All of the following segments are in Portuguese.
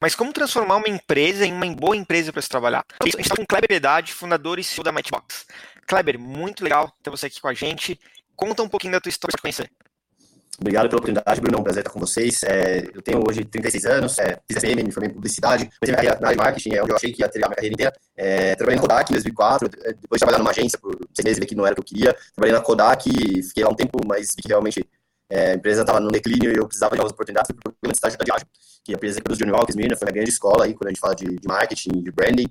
Mas como transformar uma empresa em uma boa empresa para se trabalhar? A gente está com Kleber Piedade, fundador e CEO da Matchbox. Kleber, muito legal ter você aqui com a gente. Conta um pouquinho da tua história para conhecer. Obrigado pela oportunidade, Bruno. É um prazer estar com vocês. É, eu tenho hoje 36 anos, é, fiz FM, me formei em publicidade, comecei minha carreira na área de marketing, é onde eu achei que ia ter a minha carreira inteira. É, trabalhei na Kodak em 2004, é, depois de trabalhar numa agência por seis meses, vi que não era o que eu queria. Trabalhei na Kodak, fiquei lá um tempo, mas vi que realmente é, a empresa estava no declínio e eu precisava de novas oportunidades. Fui para o programa de estágio da Diageo, que a empresa Johnny Walker Mirna, foi uma grande escola aí quando a gente fala de, de marketing, de branding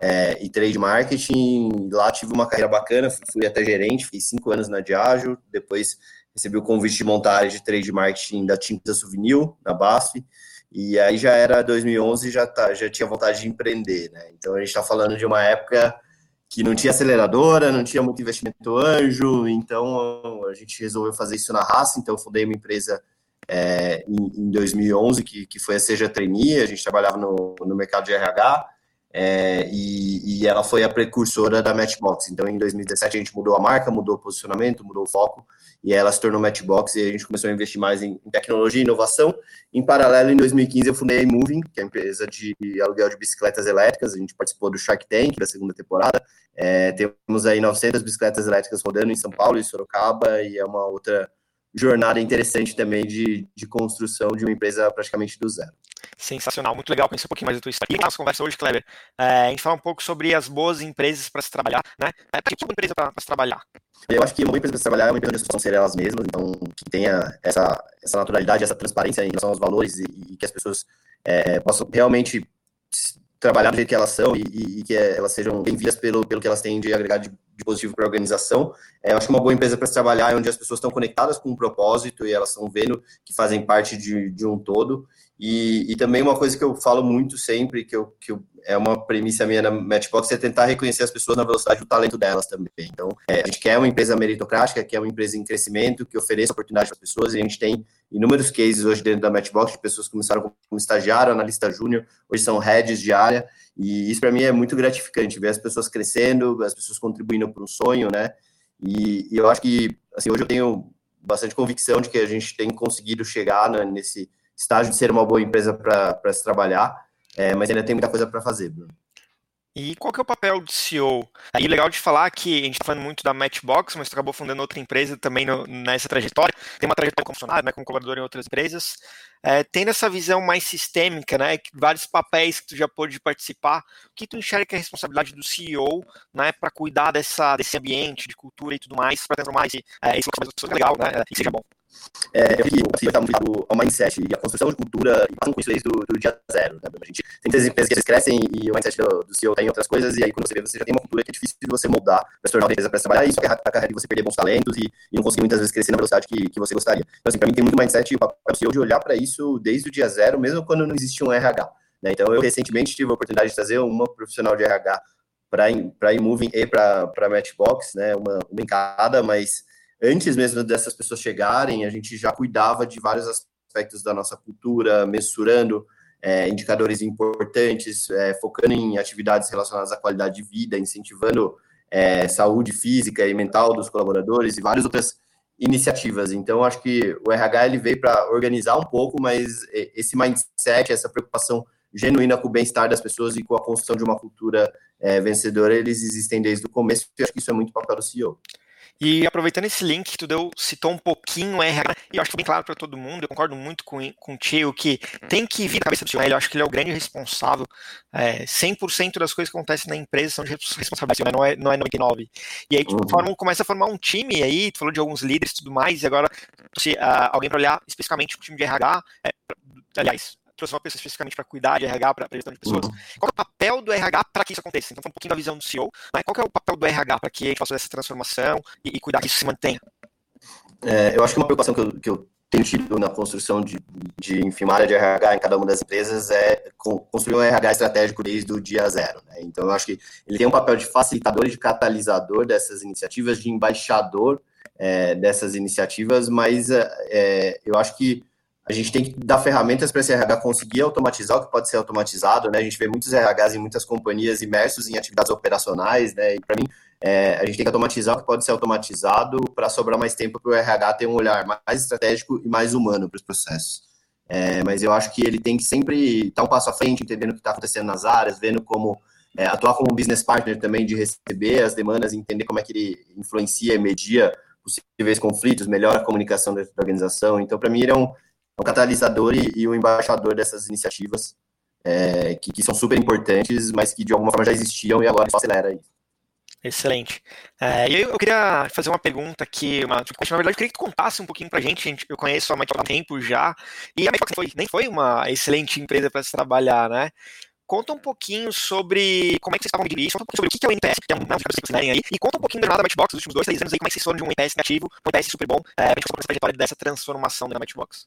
é, e trade marketing. Lá tive uma carreira bacana, fui até gerente, fiz cinco anos na Diageo, depois recebi o convite de montar a de trade marketing da Tinta Souvenir, na BASF, e aí já era 2011 já tá, já tinha vontade de empreender, né? Então a gente está falando de uma época que não tinha aceleradora, não tinha muito investimento anjo, então a gente resolveu fazer isso na raça, então fundei uma empresa é, em, em, 2011 que, que foi a Seja Trainee, a gente trabalhava no, no mercado de RH, é, e, e, ela foi a precursora da Matchbox. Então, em 2017, a gente mudou a marca, mudou o posicionamento, mudou o foco, e ela se tornou Matchbox, e a gente começou a investir mais em, tecnologia e inovação. Em paralelo, em 2015, eu fundei a Moving, que é a empresa de aluguel de bicicletas elétricas. A gente participou do Shark Tank da segunda temporada. É, temos aí 900 bicicletas elétricas rodando em São Paulo e Sorocaba, e é uma outra jornada interessante também de, de construção de uma empresa praticamente do zero. Sensacional, muito legal conhecer um pouquinho mais da tua história. E na nossa conversa hoje, Kleber, é, a gente fala um pouco sobre as boas empresas para se trabalhar, né? É, para que uma empresa para se trabalhar? Eu acho que uma boa empresa para se trabalhar é uma empresa que ser elas mesmas, então que tenha essa, essa naturalidade, essa transparência em relação aos valores e, e que as pessoas é, possam realmente trabalhar do jeito que elas são e, e, que elas sejam bem vistas pelo, pelo que elas têm de agregar de, de positivo para a organização. É, eu acho que uma boa empresa para se trabalhar é onde as pessoas estão conectadas com um propósito e elas estão vendo que fazem parte de, de um todo. E, e, também uma coisa que eu falo muito sempre, que, eu, que eu, é uma premissa minha na Matchbox, é tentar reconhecer as pessoas na velocidade do talento delas também. Então, é, a gente quer uma empresa meritocrática, quer uma empresa em crescimento, que ofereça oportunidade para as pessoas, e a gente tem inúmeros cases hoje dentro da Matchbox de pessoas que começaram como estagiário, analista júnior, hoje são heads de área, e isso para mim é muito gratificante, ver as pessoas crescendo, as pessoas contribuindo para um sonho, né? E, e, eu acho que, assim, hoje eu tenho bastante convicção de que a gente tem conseguido chegar né, nesse estágio de ser uma boa empresa para se trabalhar, é, mas ainda tem muita coisa para fazer, Bruno. E qual que é o papel do CEO? Aí legal de falar que a gente está falando muito da Matchbox, mas acabou fundando outra empresa também no, nessa trajetória. Tem uma trajetória como funcionário, né, como colaborador em outras empresas. É, tendo essa visão mais sistêmica, né, vários papéis que tu já pôde participar, o que tu enxerga que é a responsabilidade do CEO, né, para cuidar dessa, desse ambiente, de cultura e tudo mais, para transformar esse, é, esse legal, né, e seja bom? É, eu vi que CEO está muito ao mindset e a construção de cultura e passam com isso desde do, dia zero. Né? A gente tem muitas empresas que eles crescem e o mindset do, do CEO tem outras coisas, e aí quando você vê, você já tem uma cultura que é difícil de você moldar para se tornar uma empresa para trabalhar, e isso a carreira de você perder bons talentos e, e, não conseguir muitas vezes crescer na velocidade que, que você gostaria. Então, assim, para mim tem muito mindset e o papel do CEO de olhar para isso desde o dia zero, mesmo quando não existia um RH. Né? Então, eu recentemente tive a oportunidade de trazer uma profissional de RH para a Imoving e para a Matchbox, né? uma, uma em cada, mas antes mesmo dessas pessoas chegarem, a gente já cuidava de vários aspectos da nossa cultura, mensurando é, indicadores importantes, é, focando em atividades relacionadas à qualidade de vida, incentivando é, saúde física e mental dos colaboradores e várias outras iniciativas. Então, acho que o RH ele veio para organizar um pouco, mas esse mindset, essa preocupação genuína com o bem-estar das pessoas e com a construção de uma cultura é, vencedora, eles existem desde o começo, e acho que isso é muito papel do CEO. E aproveitando esse link que tu deu, citou um pouquinho o RH, e eu acho que bem claro para todo mundo, eu concordo muito com, com o Tio, que tem que vir na cabeça do CEO, eu acho que ele é o grande responsável, é, 100% das coisas que acontecem na empresa são de responsabilidade, não, é, não é 99%. E aí tu uhum. forma, começa a formar um time aí, tu falou de alguns líderes e tudo mais, e agora se, uh, alguém para olhar especificamente o time de RH, é, aliás, trouxe uma pessoa especificamente para cuidar de RH, para gestão de pessoas. Uhum. Qual é o papel do RH para que isso aconteça? Então, um pouquinho da visão do CEO, né? qual é o papel do RH para que a gente faça essa transformação e, e, cuidar que isso se mantenha? É, eu acho que uma preocupação que eu, que eu tenho tido na construção de, de enfim, uma área de RH em cada uma das empresas é construir um RH estratégico desde o dia zero. Né? Então, eu acho que ele tem um papel de facilitador e de catalisador dessas iniciativas, de embaixador é, dessas iniciativas, mas é, eu acho que a gente tem que dar ferramentas para esse RH conseguir automatizar o que pode ser automatizado, né? A gente vê muitos RHs em muitas companhias imersos em atividades operacionais, né? E para mim, é, a gente tem que automatizar o que pode ser automatizado para sobrar mais tempo para o RH ter um olhar mais estratégico e mais humano para os processos. É, mas eu acho que ele tem que sempre estar um passo à frente, entendendo o que está acontecendo nas áreas, vendo como é, atuar como business partner também de receber as demandas, entender como é que ele influencia e media possíveis conflitos, melhora a comunicação dentro da organização. Então, para mim, ele é um um catalisador e, e embaixador dessas iniciativas é, que, que, são super importantes, mas que de alguma forma já existiam e agora só acelera isso. Excelente. É, e eu queria fazer uma pergunta aqui, uma, tipo, na verdade, eu queria que tu contasse um pouquinho pra gente, gente eu conheço a Microsoft há tempo já, e a Microsoft foi, nem foi uma excelente empresa para se trabalhar, né? Conta um pouquinho sobre como é que vocês estavam dividindo conta um pouquinho sobre o que é o NPS, que é um que vocês aí, e conta um pouquinho da jornada da Matchbox nos últimos dois, três anos aí, como é que vocês foram de um NPS negativo, um NPS super bom, é, pra gente contar essa trajetória dessa transformação da Matchbox.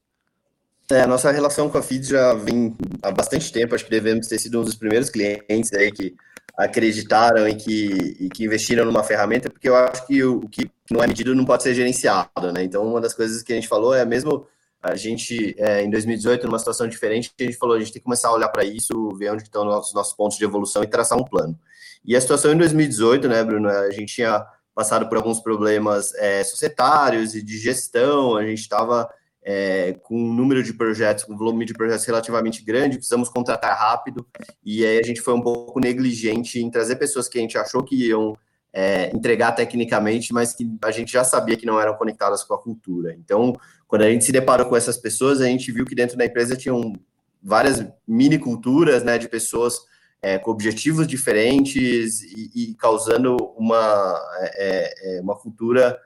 É, a nossa relação com a FIDS já vem há bastante tempo, acho que devemos ter sido um dos primeiros clientes aí que acreditaram e que, e que investiram numa ferramenta, porque eu acho que o, o que não é medido não pode ser gerenciado, né? Então, uma das coisas que a gente falou é mesmo a gente, é, em 2018, numa situação diferente, a gente falou, a gente tem que começar a olhar para isso, ver onde estão os nossos pontos de evolução e traçar um plano. E a situação em 2018, né, Bruno, a gente tinha passado por alguns problemas é, societários e de gestão, a gente estava é, com um número de projetos, um volume de projetos relativamente grande, precisamos contratar rápido, e aí a gente foi um pouco negligente em trazer pessoas que a gente achou que iam é, entregar tecnicamente, mas que a gente já sabia que não eram conectadas com a cultura. Então, quando a gente se deparou com essas pessoas, a gente viu que dentro da empresa tinham várias mini culturas, né, de pessoas é, com objetivos diferentes e, e causando uma, é, é uma cultura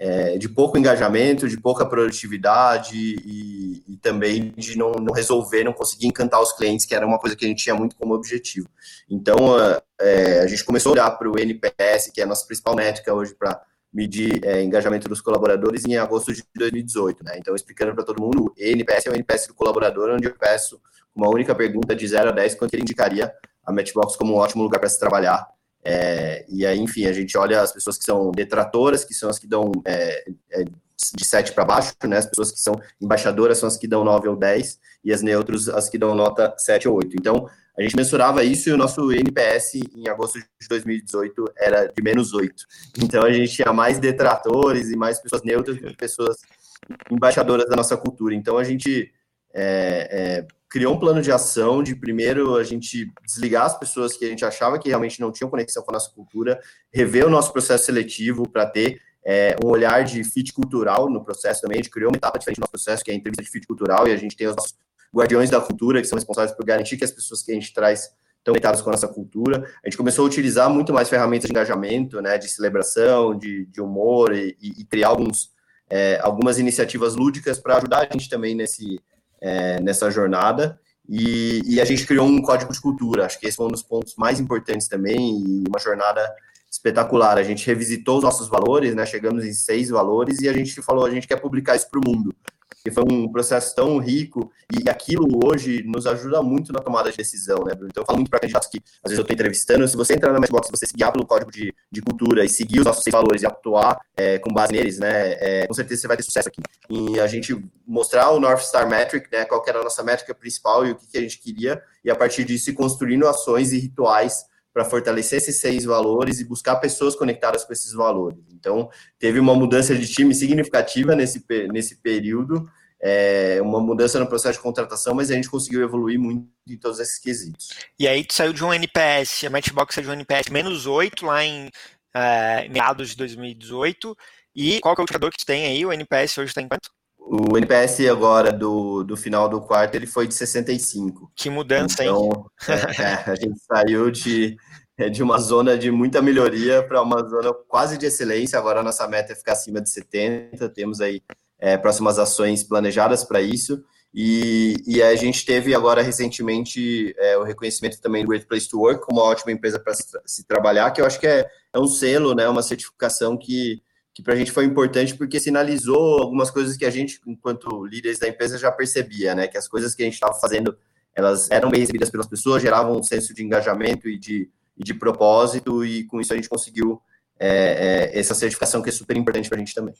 é, de pouco engajamento, de pouca produtividade e, e também de não, não, resolver, não conseguir encantar os clientes, que era uma coisa que a gente tinha muito como objetivo. Então, é, a gente começou a olhar para o NPS, que é a nossa principal métrica hoje para medir é, engajamento dos colaboradores em agosto de 2018. Né? Então, explicando para todo mundo, o NPS é o NPS do colaborador, onde eu peço uma única pergunta de 0 a 10, quanto ele indicaria a Matchbox como um ótimo lugar para se trabalhar é, e aí, enfim, a gente olha as pessoas que são detratoras, que são as que dão é, é, de 7 para baixo, né? As pessoas que são embaixadoras são as que dão 9 ou 10, e as neutros as que dão nota 7 ou 8. Então, a gente mensurava isso e o nosso NPS em agosto de 2018 era de menos 8. Então, a gente tinha mais detratores e mais pessoas neutras do que pessoas embaixadoras da nossa cultura. Então, a gente é, é, criou um plano de ação de primeiro a gente desligar as pessoas que a gente achava que realmente não tinham conexão com a nossa cultura, rever o nosso processo seletivo para ter é, um olhar de fit cultural no processo também. A gente criou uma etapa diferente do nosso processo, que é a entrevista de fit cultural, e a gente tem os nossos guardiões da cultura, que são responsáveis por garantir que as pessoas que a gente traz estão conectadas com a nossa cultura. A gente começou a utilizar muito mais ferramentas de engajamento, né, de celebração, de, de humor, e, e criar alguns, é, algumas iniciativas lúdicas para ajudar a gente também nesse é, nessa jornada. E, e, a gente criou um código de cultura. Acho que esse foi um dos pontos mais importantes também e uma jornada espetacular. A gente revisitou os nossos valores, né? Chegamos em seis valores e a gente falou a gente quer publicar isso para o mundo que foi um processo tão rico e aquilo hoje nos ajuda muito na tomada de decisão, né, Bruno? Então eu falo muito para candidatos que às vezes eu estou entrevistando, se você entrar na Matchbox, se você seguir pelo código de, de cultura e seguir os nossos seis valores e atuar é, com base neles, né, é, com certeza você vai ter sucesso aqui. E a gente mostrar o North Star Metric, né, qual era a nossa métrica principal e o que, que a gente queria, e a partir disso ir construindo ações e rituais para fortalecer esses seis valores e buscar pessoas conectadas com esses valores. Então, teve uma mudança de time significativa nesse, nesse período, é, uma mudança no processo de contratação, mas a gente conseguiu evoluir muito em todos esses quesitos. E aí, tu saiu de um NPS, a Matchbox saiu de um NPS menos 8 lá em é, meados de 2018, e qual que é o indicador que tu tem aí? O NPS hoje está em quanto? O NPS agora do, do final do quarto ele foi de 65. Que mudança, então, hein? É, é, a gente saiu de, é, de uma zona de muita melhoria para uma zona quase de excelência. Agora a nossa meta é ficar acima de 70. Temos aí é, próximas ações planejadas para isso. E, e, a gente teve agora recentemente é, o reconhecimento também do Great Place to Work como uma ótima empresa para se, se, trabalhar, que eu acho que é, é um selo, né, uma certificação que que para a gente foi importante porque sinalizou algumas coisas que a gente, enquanto líderes da empresa, já percebia, né? Que as coisas que a gente estava fazendo, elas eram bem recebidas pelas pessoas, geravam um senso de engajamento e de, e de propósito, e com isso a gente conseguiu é, é, essa certificação que é super importante para a gente também.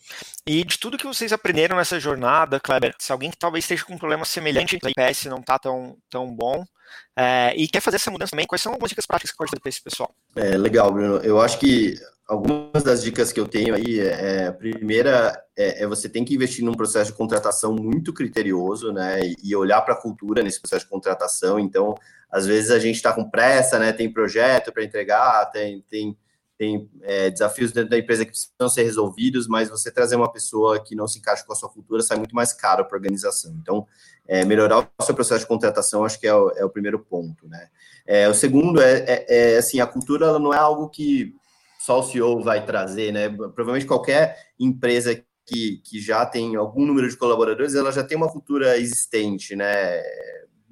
E de tudo que vocês aprenderam nessa jornada, Kleber, se alguém que talvez esteja com um problema semelhante, o IPS não está tão, tão bom, é, e quer fazer essa mudança também, quais são algumas dicas práticas que pode dar para esse pessoal? É, legal, Bruno. Eu acho que algumas das dicas que eu tenho aí, é, a primeira é, é, você tem que investir num processo de contratação muito criterioso, né, e olhar para a cultura nesse processo de contratação. Então, às vezes a gente está com pressa, né, tem projeto para entregar, tem, tem tem é, desafios dentro da empresa que precisam ser resolvidos, mas você trazer uma pessoa que não se encaixa com a sua cultura sai muito mais caro para a organização. Então, é, melhorar o seu processo de contratação, acho que é o, é o primeiro ponto, né? É, o segundo é, é, é, assim, a cultura ela não é algo que só o CEO vai trazer, né? Provavelmente qualquer empresa que, que já tem algum número de colaboradores, ela já tem uma cultura existente, né?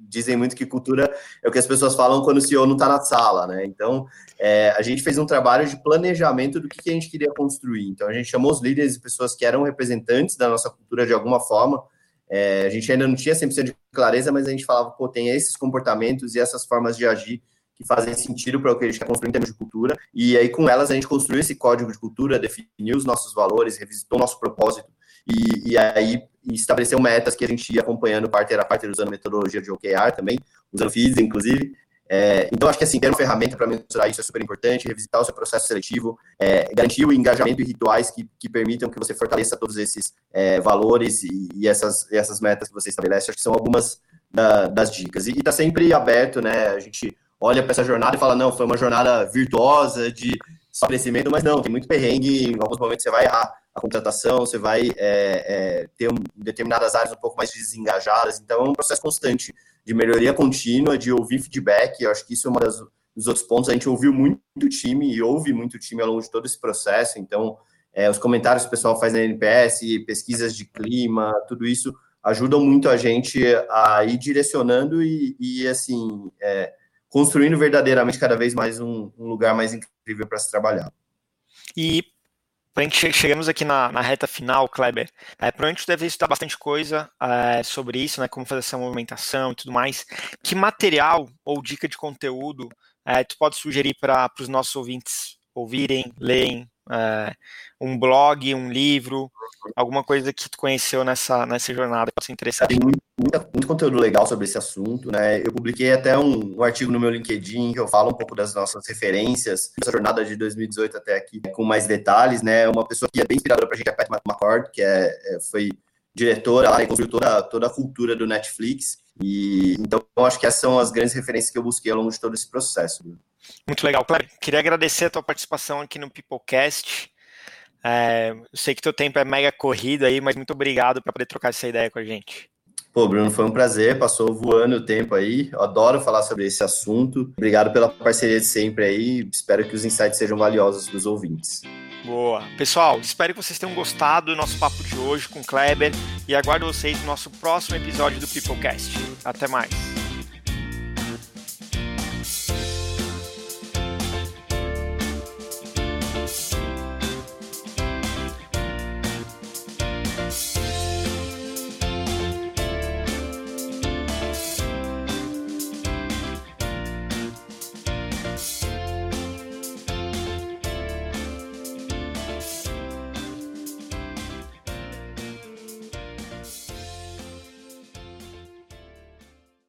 dizem muito que cultura é o que as pessoas falam quando o CEO não está na sala, né? Então, é, a gente fez um trabalho de planejamento do que, que, a gente queria construir. Então, a gente chamou os líderes e pessoas que eram representantes da nossa cultura de alguma forma. É, a gente ainda não tinha 100% de clareza, mas a gente falava, pô, tem esses comportamentos e essas formas de agir que fazem sentido para o que a gente quer construir em termos de cultura. E aí, com elas, a gente construiu esse código de cultura, definiu os nossos valores, revisitou o nosso propósito e, e aí estabeleceu metas que a gente ia acompanhando parter a parter, usando metodologia de OKR também, usando FIDS, inclusive. É, então, acho que assim, ter uma ferramenta para mensurar isso é super importante, revisitar o seu processo seletivo, é, garantir o engajamento e rituais que, que permitam que você fortaleça todos esses é, valores e, e, essas, essas metas que você estabelece. Acho que são algumas da, das dicas. E está sempre aberto, né? A gente olha para essa jornada e fala, não, foi uma jornada virtuosa de só crescimento, mas não, tem muito perrengue, em alguns momentos você vai errar a contratação, você vai é, é, ter um, determinadas áreas um pouco mais desengajadas, então é um processo constante de melhoria contínua, de ouvir feedback, eu acho que isso é um dos outros pontos, a gente ouviu muito time e ouve muito time ao longo de todo esse processo, então é, os comentários que o pessoal faz na NPS, pesquisas de clima, tudo isso ajudam muito a gente a ir direcionando e, e assim, é, construindo verdadeiramente cada vez mais um, um lugar mais incrível para se trabalhar. E a gente chegamos aqui na, na, reta final, Kleber, é, provavelmente deve estudar bastante coisa é, sobre isso, né, como fazer essa movimentação e tudo mais. Que material ou dica de conteúdo é, tu pode sugerir para os nossos ouvintes ouvirem, lerem, é, um blog, um livro, alguma coisa que tu conheceu nessa, nessa jornada que pode ser interessante. Tem muito, muito, conteúdo legal sobre esse assunto, né? Eu publiquei até um, um, artigo no meu LinkedIn que eu falo um pouco das nossas referências, essa jornada de 2018 até aqui, com mais detalhes, né? Uma pessoa que é bem inspiradora pra gente é a Pat McCord, que é, é, foi diretora lá e construiu toda, toda a cultura do Netflix. E então eu acho que essas são as grandes referências que eu busquei ao longo de todo esse processo. Muito legal, Claro. Queria agradecer a tua participação aqui no Peoplecast. É, eu sei que teu tempo é mega corrido aí, mas muito obrigado por poder trocar essa ideia com a gente. Pô, Bruno, foi um prazer, passou voando o tempo aí. Eu adoro falar sobre esse assunto. Obrigado pela parceria de sempre aí. Espero que os insights sejam valiosos para os ouvintes. Boa. Pessoal, espero que vocês tenham gostado do nosso papo de hoje com o Kleber e aguardo vocês no nosso próximo episódio do Peoplecast. Até mais.